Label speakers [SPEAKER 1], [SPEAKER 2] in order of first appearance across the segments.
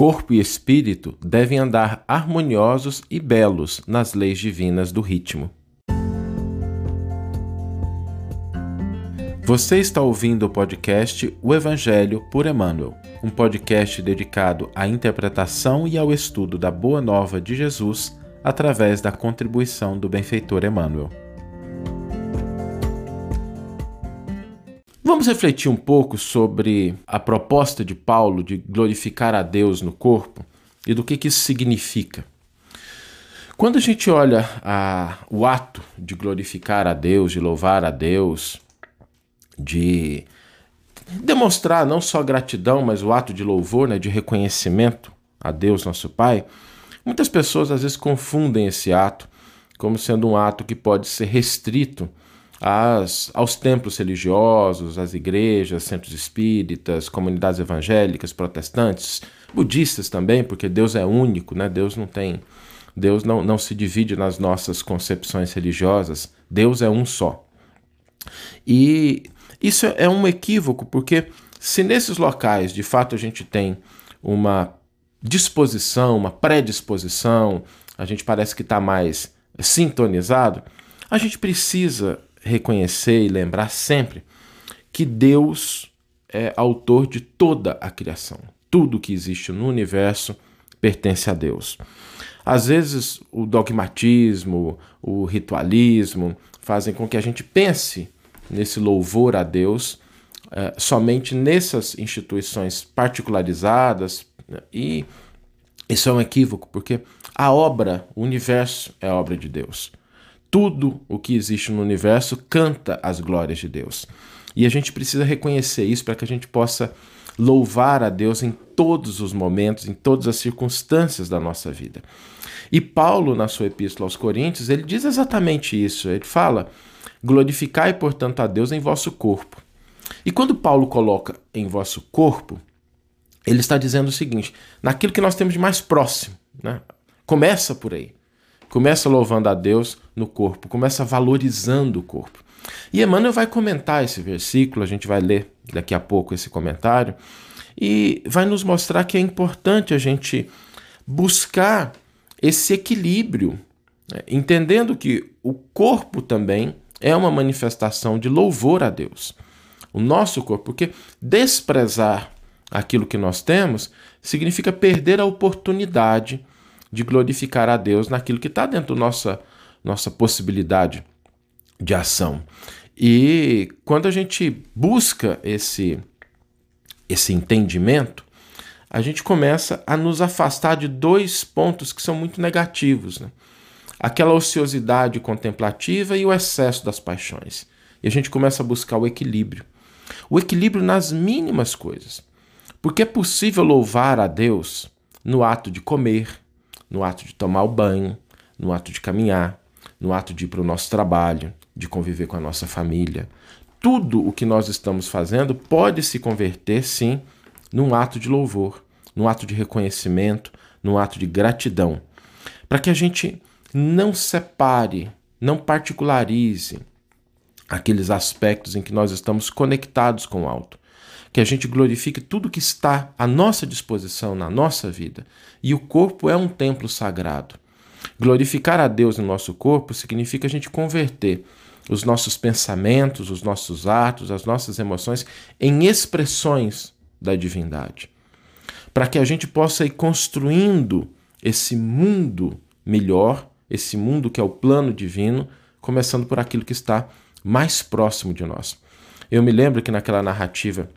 [SPEAKER 1] corpo e espírito devem andar harmoniosos e belos nas leis divinas do ritmo. Você está ouvindo o podcast O Evangelho por Emmanuel, um podcast dedicado à interpretação e ao estudo da Boa Nova de Jesus através da contribuição do benfeitor Emmanuel. Vamos refletir um pouco sobre a proposta de Paulo de glorificar a Deus no corpo e do que, que isso significa. Quando a gente olha a, o ato de glorificar a Deus, de louvar a Deus, de demonstrar não só gratidão, mas o ato de louvor, né, de reconhecimento a Deus, nosso Pai, muitas pessoas às vezes confundem esse ato como sendo um ato que pode ser restrito aos templos religiosos, às igrejas, centros espíritas, comunidades evangélicas, protestantes, budistas também, porque Deus é único, né? Deus não tem. Deus não, não se divide nas nossas concepções religiosas. Deus é um só. E isso é um equívoco, porque se nesses locais de fato a gente tem uma disposição, uma predisposição, a gente parece que está mais sintonizado, a gente precisa reconhecer e lembrar sempre que Deus é autor de toda a criação. Tudo que existe no universo pertence a Deus. Às vezes, o dogmatismo, o ritualismo fazem com que a gente pense nesse louvor a Deus é, somente nessas instituições particularizadas né? e isso é um equívoco porque a obra, o universo é obra de Deus. Tudo o que existe no universo canta as glórias de Deus. E a gente precisa reconhecer isso para que a gente possa louvar a Deus em todos os momentos, em todas as circunstâncias da nossa vida. E Paulo, na sua epístola aos Coríntios, ele diz exatamente isso. Ele fala: glorificai, portanto, a Deus em vosso corpo. E quando Paulo coloca em vosso corpo, ele está dizendo o seguinte: naquilo que nós temos de mais próximo. Né? Começa por aí. Começa louvando a Deus no corpo, começa valorizando o corpo. E Emmanuel vai comentar esse versículo, a gente vai ler daqui a pouco esse comentário, e vai nos mostrar que é importante a gente buscar esse equilíbrio, né? entendendo que o corpo também é uma manifestação de louvor a Deus. O nosso corpo, porque desprezar aquilo que nós temos significa perder a oportunidade de glorificar a Deus naquilo que está dentro da nossa, nossa possibilidade de ação. E quando a gente busca esse, esse entendimento, a gente começa a nos afastar de dois pontos que são muito negativos. Né? Aquela ociosidade contemplativa e o excesso das paixões. E a gente começa a buscar o equilíbrio. O equilíbrio nas mínimas coisas. Porque é possível louvar a Deus no ato de comer, no ato de tomar o banho, no ato de caminhar, no ato de ir para o nosso trabalho, de conviver com a nossa família. Tudo o que nós estamos fazendo pode se converter, sim, num ato de louvor, num ato de reconhecimento, num ato de gratidão. Para que a gente não separe, não particularize aqueles aspectos em que nós estamos conectados com o alto que a gente glorifique tudo que está à nossa disposição na nossa vida. E o corpo é um templo sagrado. Glorificar a Deus no nosso corpo significa a gente converter os nossos pensamentos, os nossos atos, as nossas emoções em expressões da divindade. Para que a gente possa ir construindo esse mundo melhor, esse mundo que é o plano divino, começando por aquilo que está mais próximo de nós. Eu me lembro que naquela narrativa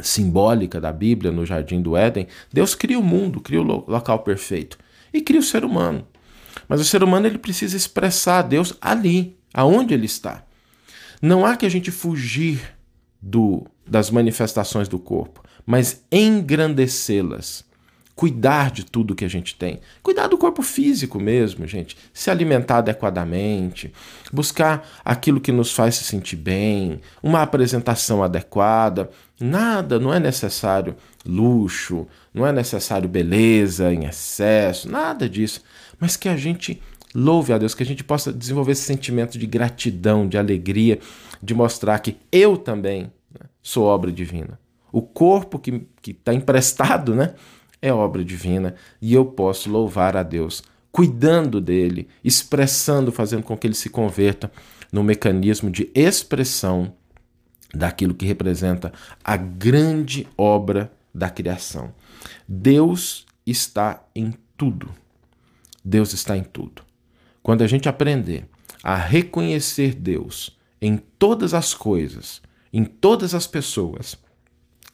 [SPEAKER 1] simbólica da Bíblia no jardim do Éden, Deus cria o mundo, cria o local perfeito e cria o ser humano. Mas o ser humano ele precisa expressar a Deus ali, aonde ele está. Não há que a gente fugir do das manifestações do corpo, mas engrandecê-las cuidar de tudo que a gente tem. Cuidar do corpo físico mesmo, gente. Se alimentar adequadamente, buscar aquilo que nos faz se sentir bem, uma apresentação adequada. Nada, não é necessário luxo, não é necessário beleza em excesso, nada disso. Mas que a gente louve a Deus, que a gente possa desenvolver esse sentimento de gratidão, de alegria, de mostrar que eu também né, sou obra divina. O corpo que está emprestado, né? É obra divina e eu posso louvar a Deus, cuidando dele, expressando, fazendo com que ele se converta no mecanismo de expressão daquilo que representa a grande obra da criação. Deus está em tudo. Deus está em tudo. Quando a gente aprender a reconhecer Deus em todas as coisas, em todas as pessoas,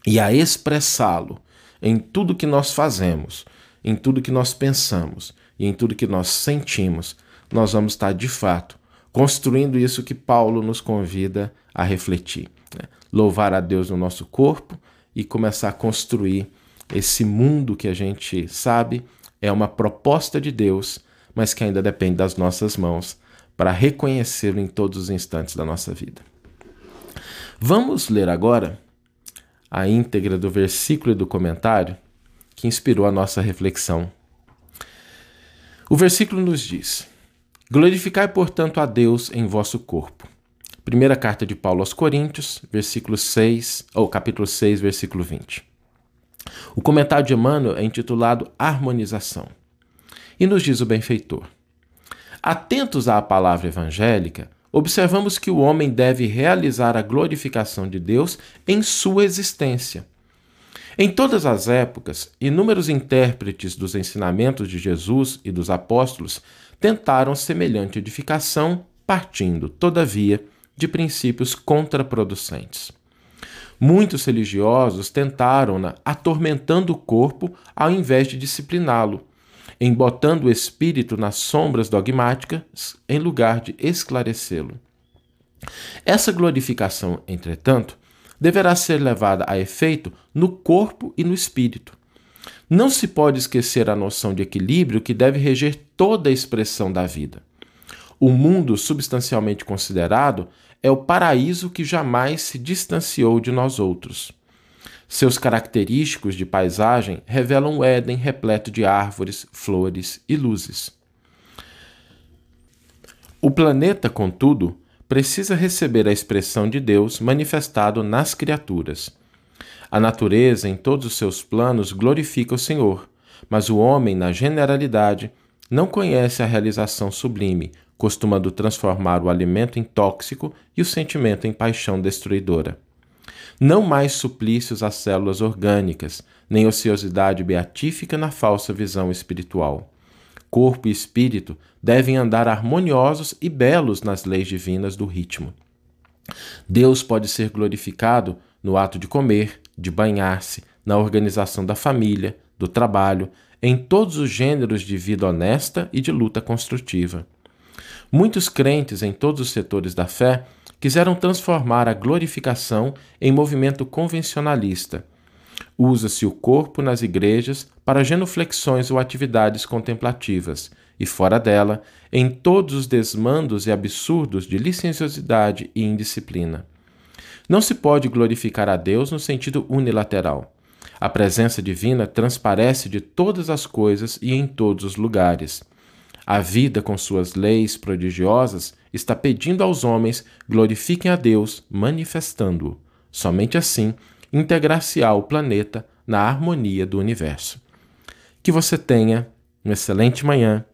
[SPEAKER 1] e a expressá-lo em tudo que nós fazemos, em tudo que nós pensamos e em tudo que nós sentimos, nós vamos estar de fato construindo isso que Paulo nos convida a refletir. Né? Louvar a Deus no nosso corpo e começar a construir esse mundo que a gente sabe é uma proposta de Deus, mas que ainda depende das nossas mãos para reconhecê-lo em todos os instantes da nossa vida. Vamos ler agora a íntegra do versículo e do comentário que inspirou a nossa reflexão. O versículo nos diz: Glorificai, portanto, a Deus em vosso corpo. Primeira carta de Paulo aos Coríntios, versículo 6, ou capítulo 6, versículo 20. O comentário de Emmanuel é intitulado Harmonização. E nos diz o benfeitor: Atentos à palavra evangélica, observamos que o homem deve realizar a glorificação de Deus em sua existência. Em todas as épocas, inúmeros intérpretes dos ensinamentos de Jesus e dos apóstolos tentaram semelhante edificação, partindo, todavia, de princípios contraproducentes. Muitos religiosos tentaram-na atormentando o corpo ao invés de discipliná-lo, embotando o espírito nas sombras dogmáticas em lugar de esclarecê-lo. Essa glorificação, entretanto, deverá ser levada a efeito no corpo e no espírito. Não se pode esquecer a noção de equilíbrio que deve reger toda a expressão da vida. O mundo substancialmente considerado é o paraíso que jamais se distanciou de nós outros. Seus característicos de paisagem revelam o Éden repleto de árvores, flores e luzes. O planeta, contudo, precisa receber a expressão de Deus manifestado nas criaturas. A natureza, em todos os seus planos, glorifica o Senhor, mas o homem, na generalidade, não conhece a realização sublime, costumando transformar o alimento em tóxico e o sentimento em paixão destruidora. Não mais suplícios às células orgânicas, nem ociosidade beatífica na falsa visão espiritual. Corpo e espírito devem andar harmoniosos e belos nas leis divinas do ritmo. Deus pode ser glorificado no ato de comer, de banhar-se, na organização da família, do trabalho, em todos os gêneros de vida honesta e de luta construtiva. Muitos crentes em todos os setores da fé quiseram transformar a glorificação em movimento convencionalista. Usa-se o corpo nas igrejas para genuflexões ou atividades contemplativas, e fora dela, em todos os desmandos e absurdos de licenciosidade e indisciplina. Não se pode glorificar a Deus no sentido unilateral. A presença divina transparece de todas as coisas e em todos os lugares. A vida, com suas leis prodigiosas, está pedindo aos homens glorifiquem a Deus, manifestando-o. Somente assim integrar-se-á o planeta na harmonia do universo. Que você tenha uma excelente manhã,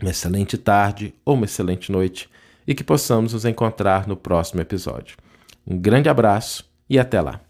[SPEAKER 1] uma excelente tarde ou uma excelente noite e que possamos nos encontrar no próximo episódio. Um grande abraço e até lá!